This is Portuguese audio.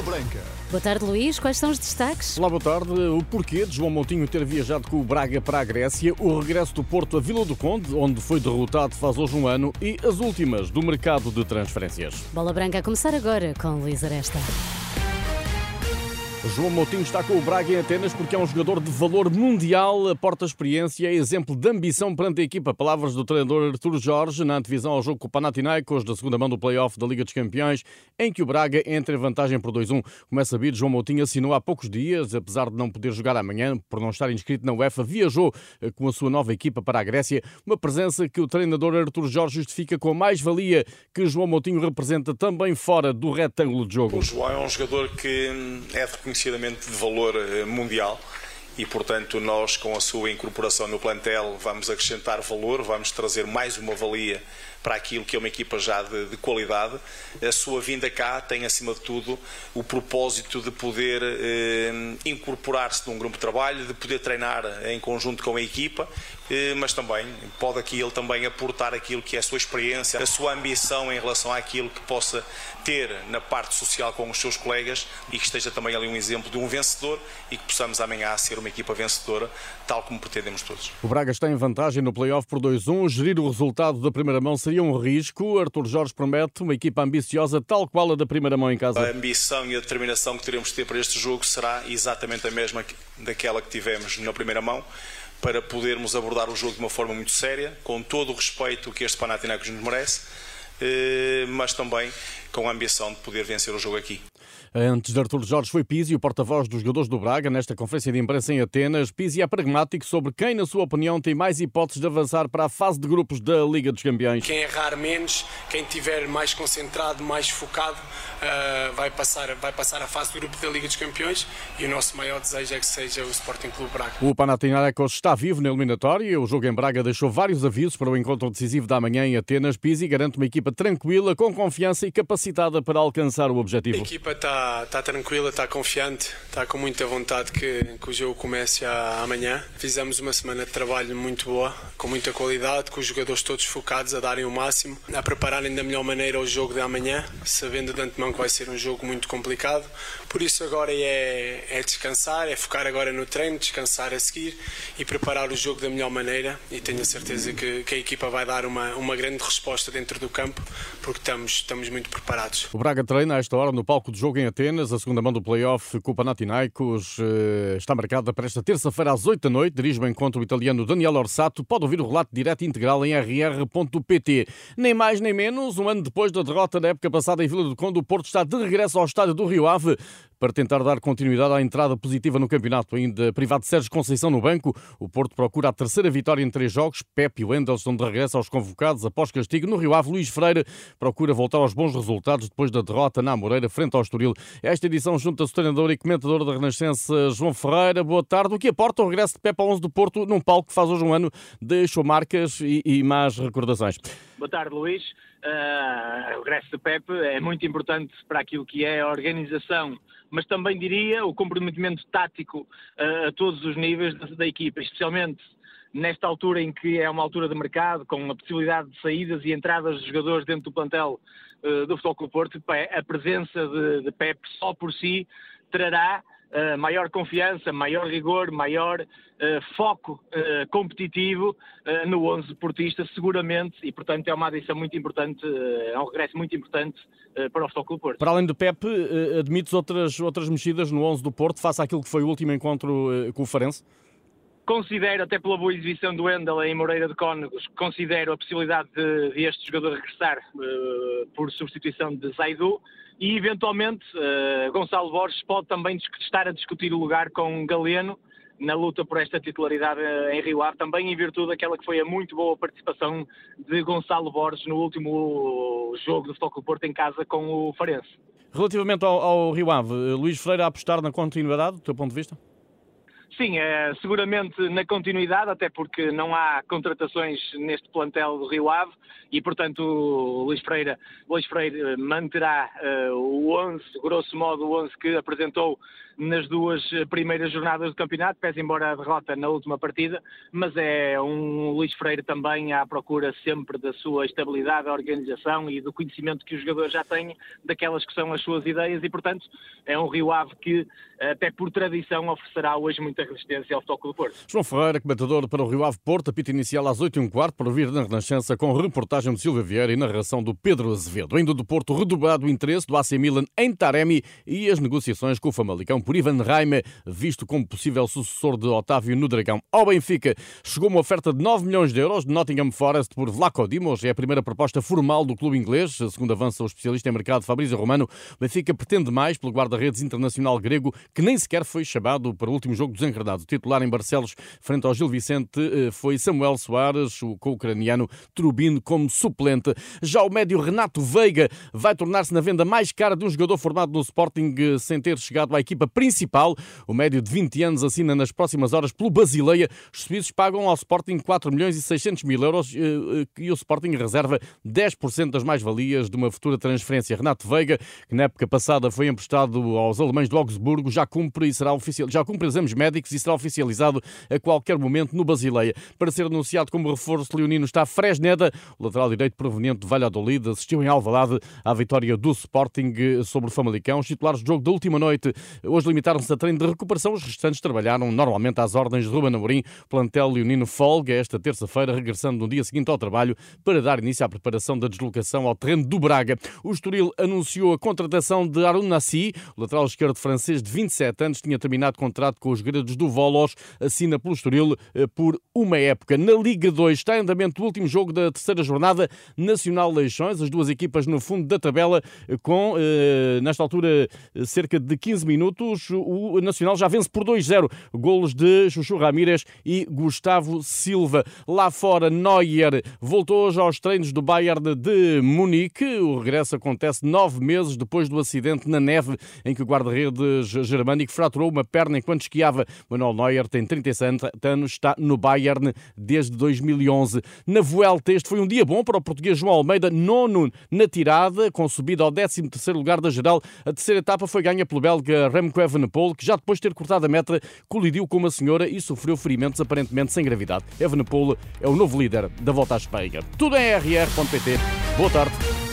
Bola Branca. Boa tarde, Luís. Quais são os destaques? Olá, boa tarde. O porquê de João Moutinho ter viajado com o Braga para a Grécia, o regresso do Porto a Vila do Conde, onde foi derrotado faz hoje um ano, e as últimas do mercado de transferências. Bola Branca a começar agora com Luís Aresta. João Moutinho está com o Braga em Atenas porque é um jogador de valor mundial, aporta experiência e é exemplo de ambição perante a equipa. Palavras do treinador Artur Jorge na antevisão ao jogo com o Panathinaikos da segunda mão do play-off da Liga dos Campeões, em que o Braga entra em vantagem por 2-1. Como é sabido, João Moutinho assinou há poucos dias, apesar de não poder jogar amanhã por não estar inscrito na UEFA, viajou eh, com a sua nova equipa para a Grécia, uma presença que o treinador Artur Jorge justifica com a mais-valia que João Moutinho representa também fora do retângulo de jogo. O João é um jogador que hum, é reconhecidamente de valor eh, mundial e, portanto, nós com a sua incorporação no plantel vamos acrescentar valor, vamos trazer mais uma valia para aquilo que é uma equipa já de, de qualidade. A sua vinda cá tem, acima de tudo, o propósito de poder eh, incorporar-se num grupo de trabalho, de poder treinar em conjunto com a equipa, mas também pode aqui ele também aportar aquilo que é a sua experiência, a sua ambição em relação àquilo que possa ter na parte social com os seus colegas e que esteja também ali um exemplo de um vencedor e que possamos amanhã ser uma equipa vencedora, tal como pretendemos todos. O Braga está em vantagem no play-off por 2-1. Gerir o resultado da primeira mão seria um risco. Artur Jorge promete uma equipa ambiciosa, tal qual a da primeira mão em casa. A ambição e a determinação que teremos de ter para este jogo será exatamente a mesma daquela que tivemos na primeira mão para podermos abordar o jogo de uma forma muito séria, com todo o respeito que este Panathinaikos nos merece, eh, mas também com a ambição de poder vencer o jogo aqui. Antes de Artur Jorge foi Pizzi, o porta-voz dos jogadores do Braga, nesta conferência de imprensa em Atenas. Pizzi é pragmático sobre quem, na sua opinião, tem mais hipóteses de avançar para a fase de grupos da Liga dos Campeões. Quem errar menos, quem estiver mais concentrado, mais focado, uh, vai, passar, vai passar a fase de grupo da Liga dos Campeões e o nosso maior desejo é que seja o Sporting Clube Braga. O Panathinaikos está vivo na eliminatória. O jogo em Braga deixou vários avisos para o encontro decisivo da manhã em Atenas. Pizzi garante uma equipa tranquila, com confiança e capacitada para alcançar o objetivo. A equipa está está, tranquila, está confiante, está com muita vontade que, que o jogo comece amanhã. Fizemos uma semana de trabalho muito boa, com muita qualidade, com os jogadores todos focados a darem o máximo, a prepararem da melhor maneira o jogo de amanhã, sabendo de antemão que vai ser um jogo muito complicado. Por isso agora é, é descansar, é focar agora no treino, descansar a seguir e preparar o jogo da melhor maneira e tenho a certeza que, que a equipa vai dar uma, uma grande resposta dentro do campo porque estamos, estamos muito preparados. O Braga treina a esta hora no palco de jogo em Atenas. A segunda mão do play-off com o Panathinaikos eh, está marcada para esta terça-feira às 8 da noite. Dirige o encontro o italiano Daniel Orsato. Pode ouvir o relato direto integral em rr.pt. Nem mais nem menos, um ano depois da derrota da época passada em Vila do Conde, o Porto está de regresso ao estádio do Rio Ave para tentar dar continuidade à entrada positiva no campeonato. Ainda privado de Sérgio Conceição no banco, o Porto procura a terceira vitória em três jogos. Pepe e Wendel estão de regresso aos convocados após castigo. No Rio Ave, Luís Freire procura voltar aos bons resultados depois da derrota na Moreira frente ao Estoril. Esta edição junta-se o treinador e comentador da Renascença, João Ferreira. Boa tarde. O que aporta o regresso de Pepe ao 11 do Porto num palco que faz hoje um ano deixou marcas e, e más recordações. Boa tarde, Luís. Uh, o regresso de Pepe é muito importante para aquilo que é a organização mas também diria o comprometimento tático uh, a todos os níveis da, da, equipa, especialmente nesta altura em que é uma altura de mercado, com a possibilidade de saídas e entradas de jogadores dentro do plantel uh, do Futebol Clube Porto, a presença de, de Pep só por si trará Uh, maior confiança, maior rigor, maior uh, foco uh, competitivo no 11 portista, seguramente, e portanto é uma adição muito importante, é um regresso muito importante para o Futebol Clube Porto. Para além do Pep, admites outras, outras mexidas no 11 do Porto, face àquilo que foi o último encontro com o Farense? Considero, até pela boa exibição do Endel em Moreira de Cónegos, considero a possibilidade de, de este jogador regressar por substituição de Zaidu, e eventualmente uh, Gonçalo Borges pode também estar a discutir o lugar com Galeno na luta por esta titularidade uh, em Rio Ave, também em virtude daquela que foi a muito boa participação de Gonçalo Borges no último jogo do Futebol Porto em casa com o Farense. Relativamente ao, ao Rio Ave, Luís Freire a apostar na continuidade, do teu ponto de vista? Sim, é, seguramente na continuidade, até porque não há contratações neste plantel do Rio Ave e, portanto, o Luís Freire, Luís Freire manterá uh, o 11, grosso modo o 11 que apresentou nas duas primeiras jornadas do campeonato, pese embora a derrota na última partida, mas é um Luís Freire também à procura sempre da sua estabilidade, da organização e do conhecimento que os jogadores já têm daquelas que são as suas ideias e, portanto, é um Rio Ave que, até por tradição, oferecerá hoje muita resistência ao Futebol do Porto. João Ferreira, comentador para o Rio Ave Porto, apito inicial às 8 h quarto para ouvir na Renascença com reportagem de Silvia Vieira e narração do Pedro Azevedo. Ainda do Porto, redobrado o interesse do AC Milan em Taremi e as negociações com o Famalicão por Ivan Raime, visto como possível sucessor de Otávio no Dragão. Ao Benfica, chegou uma oferta de 9 milhões de euros de Nottingham Forest por Vlaco Dimos. É a primeira proposta formal do clube inglês, segundo avança o especialista em mercado Fabrício Romano. Benfica pretende mais pelo guarda-redes internacional grego, que nem sequer foi chamado para o último jogo dos enredados. O titular em Barcelos, frente ao Gil Vicente, eh, foi Samuel Soares, o co-ucraniano Trubin como suplente. Já o médio Renato Veiga vai tornar-se na venda mais cara de um jogador formado no Sporting eh, sem ter chegado à equipa principal. O médio de 20 anos assina nas próximas horas pelo Basileia. Os suíços pagam ao Sporting 4 milhões e 600 mil euros eh, e o Sporting reserva 10% das mais-valias de uma futura transferência. Renato Veiga, que na época passada foi emprestado aos alemães do Augsburgo, já cumpre e será oficial, já cumpre exames médicos e será oficializado a qualquer momento no Basileia. Para ser anunciado como reforço leonino está Fresneda, o lateral direito proveniente de Valladolid, assistiu em Alvalade à vitória do Sporting sobre o Famalicão. Os titulares do jogo da última noite hoje limitaram-se a treino de recuperação. Os restantes trabalharam normalmente às ordens de Ruben Amorim. Plantel leonino folga esta terça-feira, regressando no dia seguinte ao trabalho para dar início à preparação da deslocação ao terreno do Braga. O Estoril anunciou a contratação de Arun Nassi, o lateral esquerdo francês de 27 anos, tinha terminado contrato com os gredos do Volos, assina pelo Estoril eh, por uma época. Na Liga 2 está em andamento o último jogo da terceira jornada Nacional Leixões, as duas equipas no fundo da tabela eh, com, eh, nesta altura, cerca de 15 minutos. O Nacional já vence por 2-0, golos de Chuchu Ramírez e Gustavo Silva. Lá fora, Neuer voltou hoje aos treinos do Bayern de Munique. O regresso acontece nove meses depois do acidente na neve em que o guarda-redes germânico fraturou uma perna enquanto esquiava. Manuel Neuer tem 37 anos, está no Bayern desde 2011. Na Vuelta, este foi um dia bom para o português João Almeida, nono na tirada, com subida ao 13º lugar da geral. A terceira etapa foi ganha pelo belga Remco Evenepoel, que já depois de ter cortado a meta, colidiu com uma senhora e sofreu ferimentos aparentemente sem gravidade. Evenepoel é o novo líder da volta à Espanha. Tudo em rr.pt. Boa tarde.